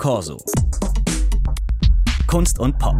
Corso. Kunst und Pop.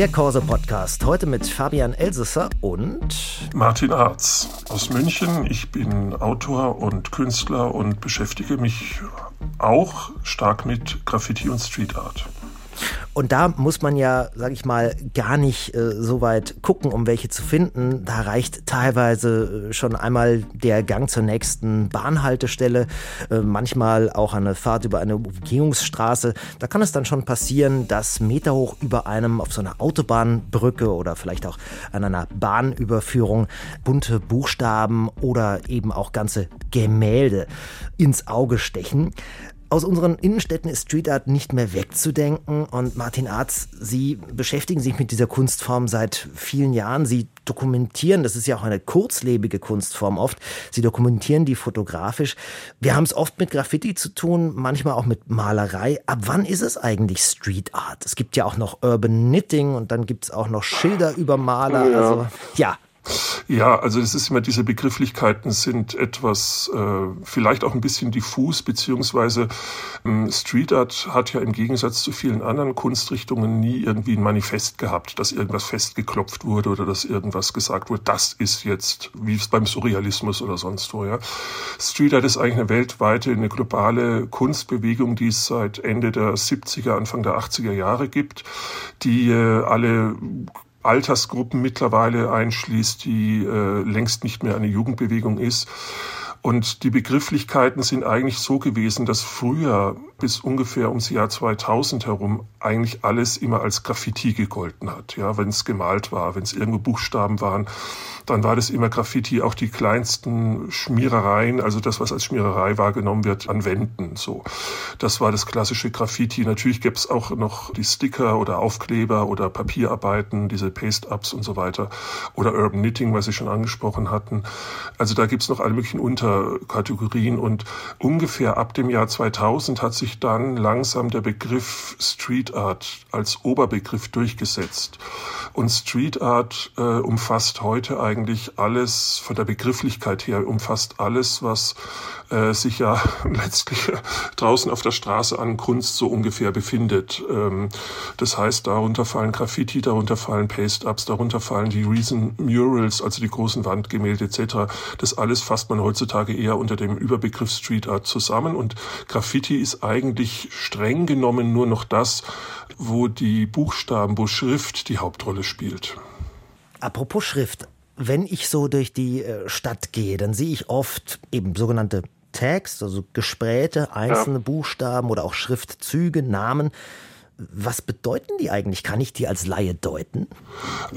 Der Corso Podcast. Heute mit Fabian Elsesser und Martin Arz aus München. Ich bin Autor und Künstler und beschäftige mich auch stark mit Graffiti und Street Art. Und da muss man ja, sag ich mal, gar nicht äh, so weit gucken, um welche zu finden. Da reicht teilweise äh, schon einmal der Gang zur nächsten Bahnhaltestelle, äh, manchmal auch eine Fahrt über eine Umgehungsstraße. Da kann es dann schon passieren, dass meterhoch über einem auf so einer Autobahnbrücke oder vielleicht auch an einer Bahnüberführung bunte Buchstaben oder eben auch ganze Gemälde ins Auge stechen. Aus unseren Innenstädten ist Street Art nicht mehr wegzudenken und Martin Arz, Sie beschäftigen sich mit dieser Kunstform seit vielen Jahren. Sie dokumentieren, das ist ja auch eine kurzlebige Kunstform oft, Sie dokumentieren die fotografisch. Wir haben es oft mit Graffiti zu tun, manchmal auch mit Malerei. Ab wann ist es eigentlich Street Art? Es gibt ja auch noch Urban Knitting und dann gibt es auch noch Schilder über Maler. Ja. Also ja, ja, also es ist immer, diese Begrifflichkeiten sind etwas, äh, vielleicht auch ein bisschen diffus, beziehungsweise ähm, Street Art hat ja im Gegensatz zu vielen anderen Kunstrichtungen nie irgendwie ein Manifest gehabt, dass irgendwas festgeklopft wurde oder dass irgendwas gesagt wurde, das ist jetzt, wie es beim Surrealismus oder sonst wo, ja. Street Art ist eigentlich eine weltweite, eine globale Kunstbewegung, die es seit Ende der 70er, Anfang der 80er Jahre gibt, die äh, alle Altersgruppen mittlerweile einschließt, die äh, längst nicht mehr eine Jugendbewegung ist. Und die Begrifflichkeiten sind eigentlich so gewesen, dass früher bis ungefähr ums Jahr 2000 herum eigentlich alles immer als Graffiti gegolten hat. Ja, wenn es gemalt war, wenn es irgendwo Buchstaben waren, dann war das immer Graffiti, auch die kleinsten Schmierereien, also das, was als Schmiererei wahrgenommen wird, an Wänden. So, das war das klassische Graffiti. Natürlich gäbe es auch noch die Sticker oder Aufkleber oder Papierarbeiten, diese Paste-Ups und so weiter oder Urban Knitting, was Sie schon angesprochen hatten. Also da gibt es noch alle möglichen Unterkategorien und ungefähr ab dem Jahr 2000 hat sich dann langsam der Begriff Street Art als Oberbegriff durchgesetzt. Und Street Art äh, umfasst heute eigentlich alles, von der Begrifflichkeit her, umfasst alles, was äh, sich ja letztlich draußen auf der Straße an Kunst so ungefähr befindet. Ähm, das heißt, darunter fallen Graffiti, darunter fallen Paste-Ups, darunter fallen die Reason Murals, also die großen Wandgemälde etc. Das alles fasst man heutzutage eher unter dem Überbegriff Street Art zusammen. Und Graffiti ist eigentlich streng genommen nur noch das, wo die Buchstaben, wo Schrift die Hauptrolle spielt. Apropos Schrift, wenn ich so durch die äh, Stadt gehe, dann sehe ich oft eben sogenannte Tags, also Gespräche, einzelne ja. Buchstaben oder auch Schriftzüge, Namen. Was bedeuten die eigentlich? Kann ich die als Laie deuten?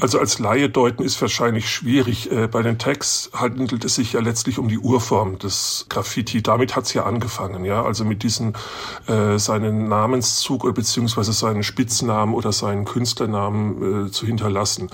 Also als Laie deuten ist wahrscheinlich schwierig. Äh, bei den Tags handelt es sich ja letztlich um die Urform des Graffiti. Damit hat es ja angefangen, ja. Also mit diesem äh, seinen Namenszug oder beziehungsweise seinen Spitznamen oder seinen Künstlernamen äh, zu hinterlassen.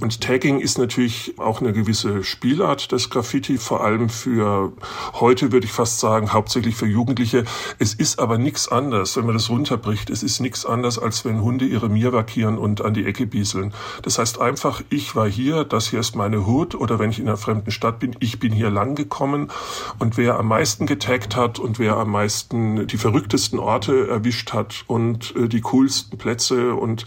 Und Tagging ist natürlich auch eine gewisse Spielart des Graffiti, vor allem für heute würde ich fast sagen, hauptsächlich für Jugendliche. Es ist aber nichts anderes, wenn man das runterbricht. Es ist nichts anderes anders, als wenn Hunde ihre Mir vakieren und an die Ecke bieseln. Das heißt einfach, ich war hier, das hier ist meine Hut oder wenn ich in einer fremden Stadt bin, ich bin hier lang gekommen und wer am meisten getaggt hat und wer am meisten die verrücktesten Orte erwischt hat und äh, die coolsten Plätze und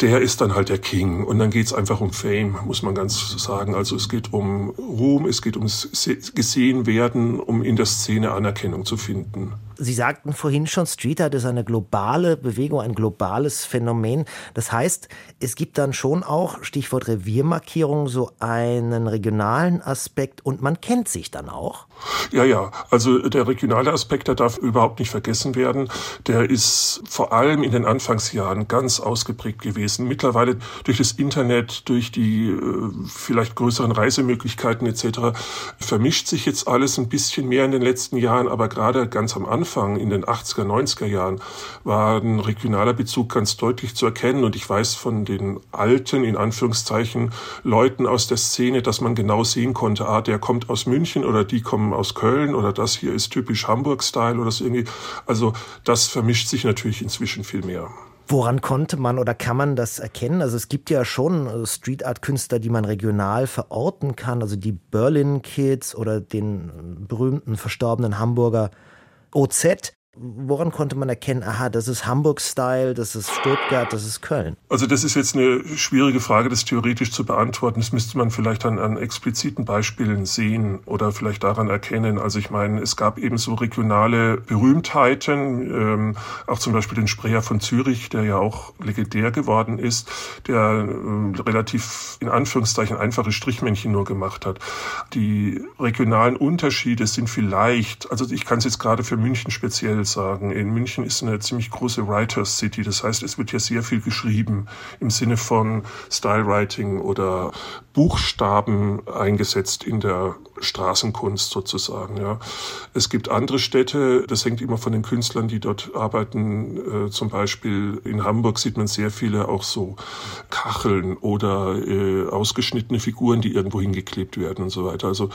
der ist dann halt der King. Und dann geht's einfach um Fame, muss man ganz sagen. Also es geht um Ruhm, es geht ums gesehen werden, um in der Szene Anerkennung zu finden. Sie sagten vorhin schon, Street Art ist eine globale Bewegung, ein globales Phänomen. Das heißt, es gibt dann schon auch, Stichwort Reviermarkierung, so einen regionalen Aspekt und man kennt sich dann auch. Ja, ja. Also der regionale Aspekt, der darf überhaupt nicht vergessen werden. Der ist vor allem in den Anfangsjahren ganz ausgeprägt gewesen. Mittlerweile durch das Internet, durch die äh, vielleicht größeren Reisemöglichkeiten etc. vermischt sich jetzt alles ein bisschen mehr in den letzten Jahren, aber gerade ganz am Anfang Anfang in den 80er, 90er Jahren war ein regionaler Bezug ganz deutlich zu erkennen. Und ich weiß von den alten, in Anführungszeichen, Leuten aus der Szene, dass man genau sehen konnte, ah, der kommt aus München oder die kommen aus Köln oder das hier ist typisch Hamburg-Style oder so irgendwie. Also das vermischt sich natürlich inzwischen viel mehr. Woran konnte man oder kann man das erkennen? Also es gibt ja schon äh, Street Art Künstler, die man regional verorten kann, also die Berlin Kids oder den berühmten verstorbenen Hamburger OZ. Woran konnte man erkennen, aha, das ist Hamburg-Style, das ist Stuttgart, das ist Köln? Also das ist jetzt eine schwierige Frage, das theoretisch zu beantworten. Das müsste man vielleicht an, an expliziten Beispielen sehen oder vielleicht daran erkennen. Also ich meine, es gab eben so regionale Berühmtheiten, ähm, auch zum Beispiel den Sprecher von Zürich, der ja auch legendär geworden ist, der äh, relativ in Anführungszeichen einfache Strichmännchen nur gemacht hat. Die regionalen Unterschiede sind vielleicht, also ich kann es jetzt gerade für München speziell sagen. In München ist eine ziemlich große Writers City. Das heißt, es wird hier sehr viel geschrieben im Sinne von Stylewriting oder Buchstaben eingesetzt in der Straßenkunst sozusagen. Ja. Es gibt andere Städte, das hängt immer von den Künstlern, die dort arbeiten. Äh, zum Beispiel in Hamburg sieht man sehr viele auch so Kacheln oder äh, ausgeschnittene Figuren, die irgendwo hingeklebt werden und so weiter. Also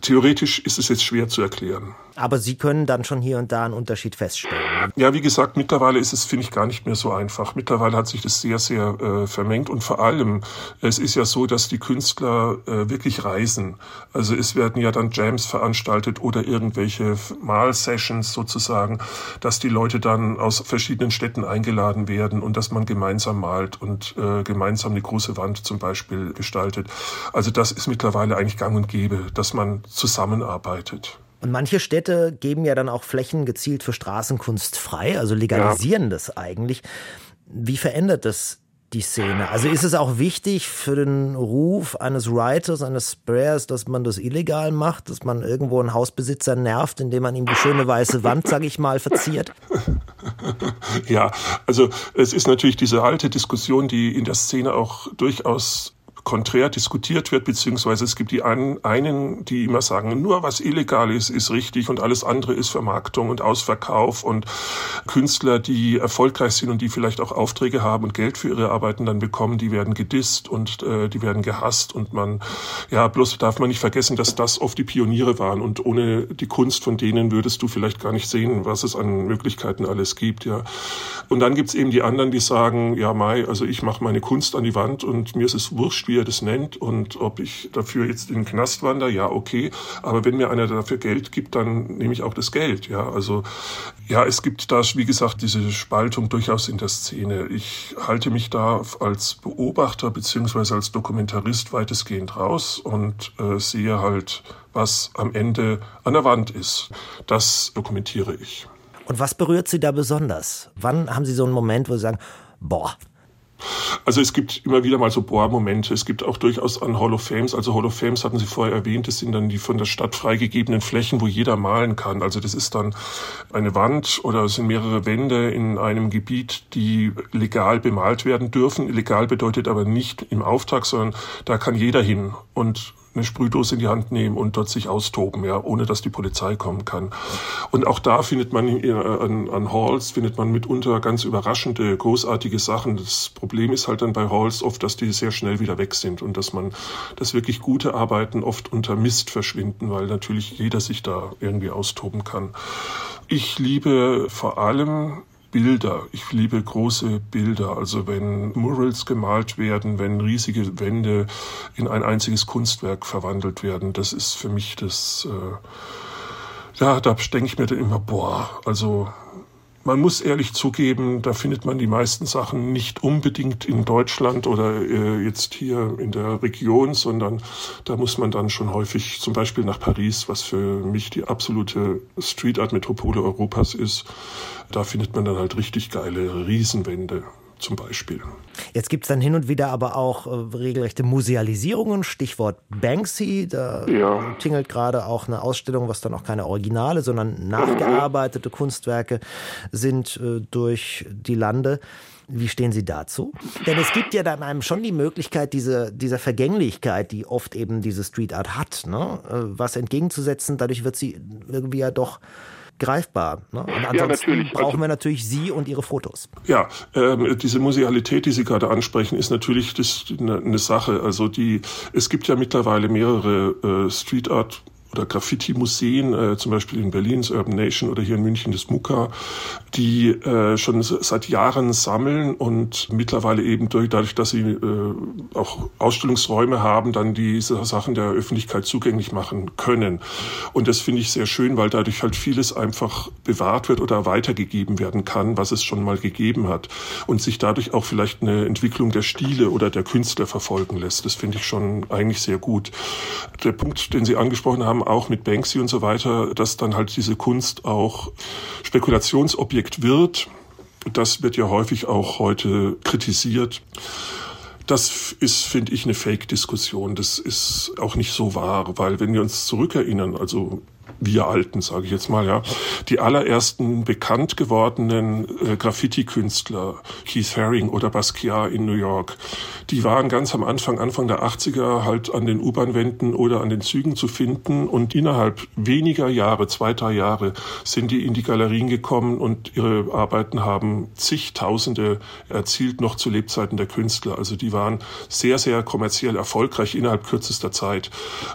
theoretisch ist es jetzt schwer zu erklären. Aber Sie können dann schon hier und da einen Unterschied feststellen. Ja, wie gesagt, mittlerweile ist es, finde ich, gar nicht mehr so einfach. Mittlerweile hat sich das sehr, sehr äh, vermengt und vor allem, es ist ja so, dass die Künstler äh, wirklich reisen. Also es werden ja dann Jams veranstaltet oder irgendwelche Malsessions sozusagen, dass die Leute dann aus verschiedenen Städten eingeladen werden und dass man gemeinsam malt und äh, gemeinsam eine große Wand zum Beispiel gestaltet. Also das ist mittlerweile eigentlich gang und gäbe, dass man zusammenarbeitet. Und manche Städte geben ja dann auch Flächen gezielt für Straßenkunst frei, also legalisieren ja. das eigentlich. Wie verändert das die Szene? Also ist es auch wichtig für den Ruf eines Writers, eines Sprayers, dass man das illegal macht, dass man irgendwo einen Hausbesitzer nervt, indem man ihm die schöne weiße Wand, sag ich mal, verziert? Ja, also es ist natürlich diese alte Diskussion, die in der Szene auch durchaus konträr diskutiert wird, beziehungsweise es gibt die einen, die immer sagen, nur was illegal ist, ist richtig und alles andere ist Vermarktung und Ausverkauf und Künstler, die erfolgreich sind und die vielleicht auch Aufträge haben und Geld für ihre Arbeiten dann bekommen, die werden gedisst und äh, die werden gehasst und man, ja, bloß darf man nicht vergessen, dass das oft die Pioniere waren und ohne die Kunst von denen würdest du vielleicht gar nicht sehen, was es an Möglichkeiten alles gibt, ja. Und dann gibt's eben die anderen, die sagen, ja, Mai, also ich mache meine Kunst an die Wand und mir ist es wurscht, wie er das nennt und ob ich dafür jetzt in den Knast wandere, ja, okay. Aber wenn mir einer dafür Geld gibt, dann nehme ich auch das Geld, ja. Also, ja, es gibt da, wie gesagt, diese Spaltung durchaus in der Szene. Ich halte mich da als Beobachter beziehungsweise als Dokumentarist weitestgehend raus und äh, sehe halt, was am Ende an der Wand ist. Das dokumentiere ich. Und was berührt Sie da besonders? Wann haben Sie so einen Moment, wo Sie sagen, boah, also es gibt immer wieder mal so Bohrmomente. Es gibt auch durchaus an Hall of Fames, also Hall of Fames hatten Sie vorher erwähnt, das sind dann die von der Stadt freigegebenen Flächen, wo jeder malen kann. Also das ist dann eine Wand oder es sind mehrere Wände in einem Gebiet, die legal bemalt werden dürfen. Legal bedeutet aber nicht im Auftrag, sondern da kann jeder hin. Und eine Sprühdose in die Hand nehmen und dort sich austoben, ja, ohne dass die Polizei kommen kann. Und auch da findet man in, an, an Halls findet man mitunter ganz überraschende, großartige Sachen. Das Problem ist halt dann bei Halls oft, dass die sehr schnell wieder weg sind und dass man, dass wirklich gute Arbeiten oft unter Mist verschwinden, weil natürlich jeder sich da irgendwie austoben kann. Ich liebe vor allem Bilder. Ich liebe große Bilder. Also wenn Murals gemalt werden, wenn riesige Wände in ein einziges Kunstwerk verwandelt werden, das ist für mich das, äh, ja, da denke ich mir dann immer, boah, also man muss ehrlich zugeben, da findet man die meisten Sachen nicht unbedingt in Deutschland oder äh, jetzt hier in der Region, sondern da muss man dann schon häufig zum Beispiel nach Paris, was für mich die absolute Street Art Metropole Europas ist. Da findet man dann halt richtig geile Riesenwände zum Beispiel. Jetzt gibt es dann hin und wieder aber auch äh, regelrechte Musealisierungen, Stichwort Banksy. Da ja. tingelt gerade auch eine Ausstellung, was dann auch keine Originale, sondern nachgearbeitete Kunstwerke sind äh, durch die Lande. Wie stehen Sie dazu? Denn es gibt ja dann einem schon die Möglichkeit, diese, dieser Vergänglichkeit, die oft eben diese Street Art hat, ne? Äh, was entgegenzusetzen. Dadurch wird sie irgendwie ja doch greifbar. Ne? Und ansonsten ja, brauchen also, wir natürlich Sie und Ihre Fotos. Ja, ähm, diese Musealität, die Sie gerade ansprechen, ist natürlich das, eine, eine Sache. Also die, es gibt ja mittlerweile mehrere äh, Street Art oder Graffiti-Museen, äh, zum Beispiel in Berlins Urban Nation oder hier in München das MUKA, die äh, schon seit Jahren sammeln und mittlerweile eben durch, dadurch, dass sie äh, auch Ausstellungsräume haben, dann diese Sachen der Öffentlichkeit zugänglich machen können. Und das finde ich sehr schön, weil dadurch halt vieles einfach bewahrt wird oder weitergegeben werden kann, was es schon mal gegeben hat und sich dadurch auch vielleicht eine Entwicklung der Stile oder der Künstler verfolgen lässt. Das finde ich schon eigentlich sehr gut. Der Punkt, den Sie angesprochen haben, auch mit Banksy und so weiter, dass dann halt diese Kunst auch Spekulationsobjekt wird. Das wird ja häufig auch heute kritisiert. Das ist, finde ich, eine Fake-Diskussion. Das ist auch nicht so wahr, weil wenn wir uns zurückerinnern, also wir Alten, sage ich jetzt mal, ja, die allerersten bekannt gewordenen äh, Graffiti-Künstler, Keith Haring oder Basquiat in New York, die waren ganz am Anfang, Anfang der 80er halt an den U-Bahn-Wänden oder an den Zügen zu finden und innerhalb weniger Jahre, zwei, drei Jahre, sind die in die Galerien gekommen und ihre Arbeiten haben zigtausende erzielt, noch zu Lebzeiten der Künstler. Also die waren sehr, sehr kommerziell erfolgreich innerhalb kürzester Zeit.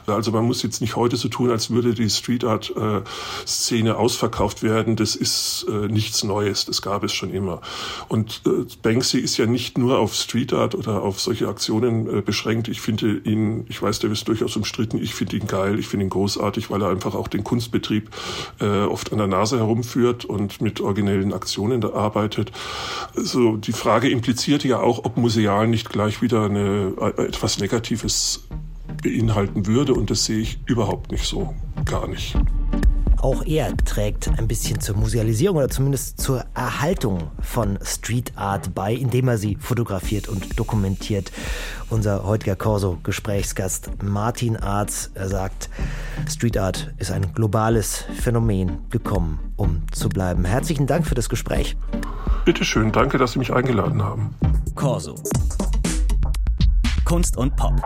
Also man muss jetzt nicht heute so tun, als würde die Street Art äh, ausverkauft werden. Das ist äh, nichts Neues, das gab es schon immer. Und äh, Banksy ist ja nicht nur auf Street Art oder auf solche Aktionen äh, beschränkt. Ich finde ihn, ich weiß, der ist durchaus umstritten, ich finde ihn geil, ich finde ihn großartig, weil er einfach auch den Kunstbetrieb äh, oft an der Nase herumführt und mit originellen Aktionen da arbeitet. Also die Frage implizierte ja auch, ob museal nicht gleich wieder eine, äh, etwas Negatives beinhalten würde und das sehe ich überhaupt nicht so, gar nicht. Auch er trägt ein bisschen zur Musealisierung oder zumindest zur Erhaltung von Street Art bei, indem er sie fotografiert und dokumentiert. Unser heutiger Corso-Gesprächsgast Martin Arz, er sagt, Street Art ist ein globales Phänomen gekommen, um zu bleiben. Herzlichen Dank für das Gespräch. Bitte schön, danke, dass Sie mich eingeladen haben. Corso. Kunst und Pop.